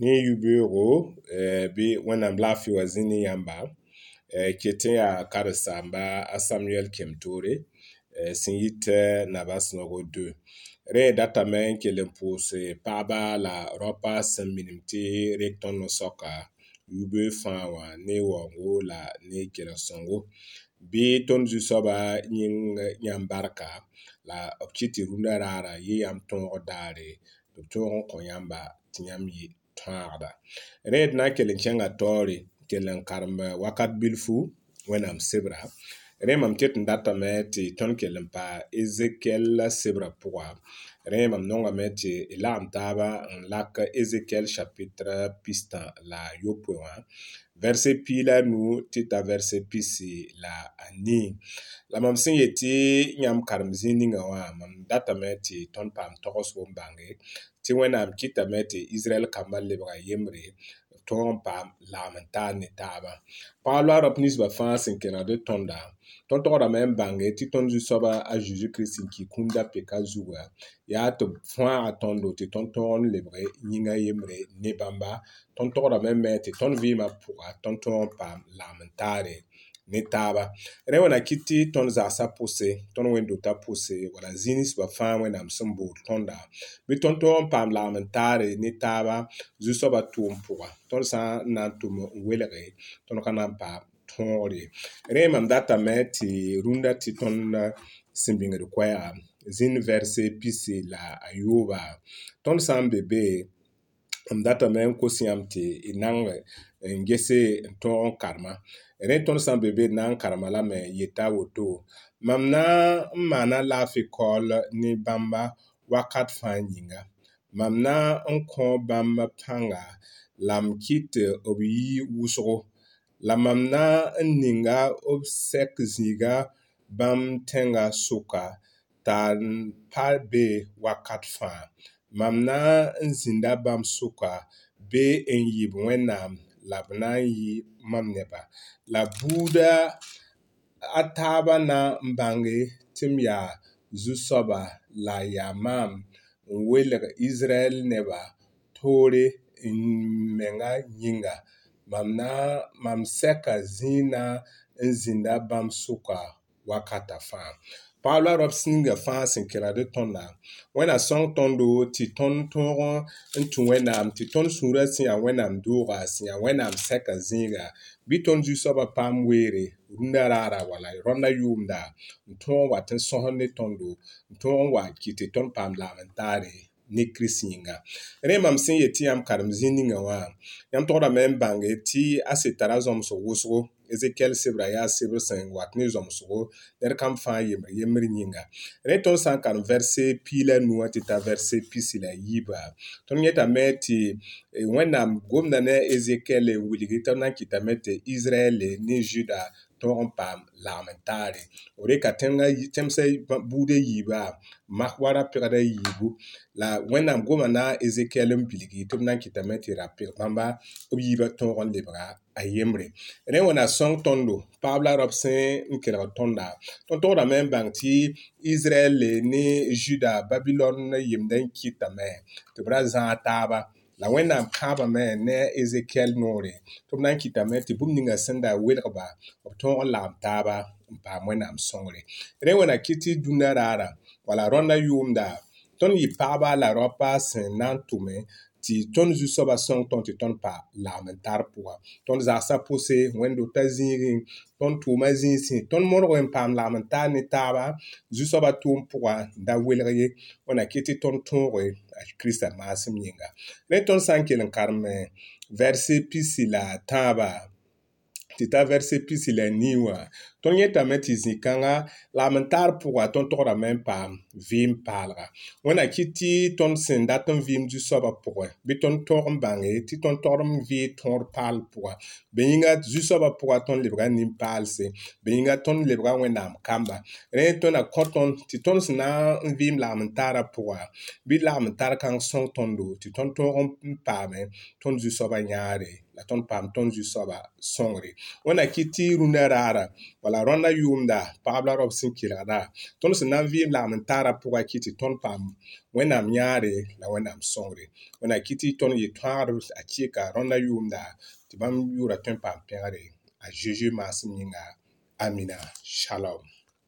Ni yube yo, eh, bi wè nam la fi wazini yamba, eh, ki eten ya akare samba, asam yel kemdore, eh, sin yite nabas nogo de. Rè datamen ke lem pose, pa ba la ropa sen minimte rekton nonsoka, yube fanwa, ni wango la, ni keresongo. Bi ton zisoba yin yambarka, la opchiti rounarara ye yamton odare, ton yamba, ti yamye. tõagda rẽed na n kell n kẽnga taoore n kell n karem wakat bilfu wẽnnaam sebra rẽ mam ket n datame tɩ tõnd kell n pa ezekiɛl sebrã pʋga rẽ mam nongame tɩ y lagem taaba n lak ezekiɛl chapitre pistã la yopoe wã vɛrse pii la nu tɩ t'a vɛrse pisi la a nii la mam sẽn yetɩ yãmb karem zĩig ninga wã mam datame tɩ tõnd paam togs wʋm bãnge tɩ wẽnnaam kɩtame tɩ israɛl kambã lebga yembre tɔg n paam laamintaar ni taaba paɣaba arab ninsiba fãa sẽn kena di tõnda tõn-tɔgrame n bãnge tɩ tõnd zu-soaba a zeezi kirist n ki kũmda peka zuga yaa tɩ fãa a tõndo tɩ tõnd-tõog n lebge yĩnga yembre ne bãmba tõnd-tɔgrame me tɩ tõnd vɩɩmã pʋga tõnd tõog n paam laamintaare Netaba. Ere wana kiti ton zasa pose. Ton wendo ta pose. Wala zinis wafan wena msembou. Ton da. Meton ton pampam la mentare netaba. Ziso batou mpouwa. Ton san nan tou mwen wele re. Ton kanan pa ton ore. Ere mam datame ti runda ti ton uh, simbinge di kwaya. Zin verse pisi la ayouba. Ton san bebe e. mdata men kosiyam ti nan e, ngese ton karma re ton san bebe nan karma la me yeta woto mam na mana lafi kol ni bamba wakat fan yinga mam na n kõ bãmba pãnga la m kɩt b yi wʋsgo la mam na n ninga b sɛk zĩiga bãmb tẽngã sʋka t'a n pa be wakat fãa Mam naa n-ʒinda bam soka bee n-yip wẽnnaam la bɛ naan yi mam nɛba la buuda a taaba na n-baŋɛ tim yaa zu soba la yaa mam n-welg Israɛl nɛba toore n-mɛŋa nyiŋa. Mam sɛka ziina n-ʒinda bam soka wakata faa. Pa wala rop sin nge fa sin ke la de ton la. Wena san ton do, ti ton ton ron enton wenam, ti ton sunre sin ya wenam dora, sin ya wenam seka zin ya. Bi ton ju soba pam were, ronda rara wala, ronda yu mda. Nton ron waten son hane ton do, nton ron wakite ton pam lamentare, nekri sin nga. Ren mam sin yeti yam kadam zin nge wang, yam ton rame mbange yeti asetara zon mso woswo. ezekiɛl sibira yaa sibiri sẽn wat ne zɔmsgo ned kam fãa yembr yĩnga rẽ tõnd sã n karem vɛrse piila nuã tɩ t'a vɛrse pisi la yiiba tõnd yẽtame tɩ wẽnnaam gomda ne ezekiɛl n e wilgi tõnd na n kɩtame tɩ israɛl e, ne juda tõog n paam lagem n taare rɩka tẽmsã buudã yiibã mak wa ra pɩgda yiibu la wẽnnaam goma na ezekiɛl n bilgi tɩ b na n kɩtame tɩ ra pɩg bãmba b yiibã tõog n lebga a yembre rẽ wẽna sõng tõndo paab la raob sẽn n kelg tõnda tõnd togdame n bãng tɩ israɛl ne juda babilon yemda n kɩtame tɩ b ra zãag taaba La wen nam kaba men, ne Ezekiel non re. Ton nan kitame, te boum dingasen da wel oba, wap ton lan taba, mpa mwen nam son re. Ren wena kiti dunarara, wala ronda yu mda, ton yi paba la ropa sen nan toumen, ti ton zyusoba son ton te ton pa lamen tar pouwa. Ton zasa pose, wendo tazin rin, ton touman zin sin, ton moun ren pam lamen ta netaba, zyusoba toum pouwa, da wel re, wena kiti ton ton re. kirista maasum yĩnga rẽ tõnd sã n kell n karem vɛrs pisi la tãabã tita verse il niwa. Ton y est à lamentar la ton tora pa vim palra. on a ti ton vim du soba pouwa. biton ton torm titon ti ton torm vi ton pal poura du soba ton libra nim palse, se. ton ton libra wena mkamba. na ton ti ton vim lamentar mentar bit Bi lamentar son ton do, ti ton pa ton du soba ton pam zu soba songri ona kiti tɩ rũndã runerara, wala ronda yumda pabla rob tonu kelgda tõnd sẽn na kiti ton lagm n taara pʋga kɩ tɩ When I la a chika ronda yumda tibam yura yʋʋra tõe a zeezi mas amina shalom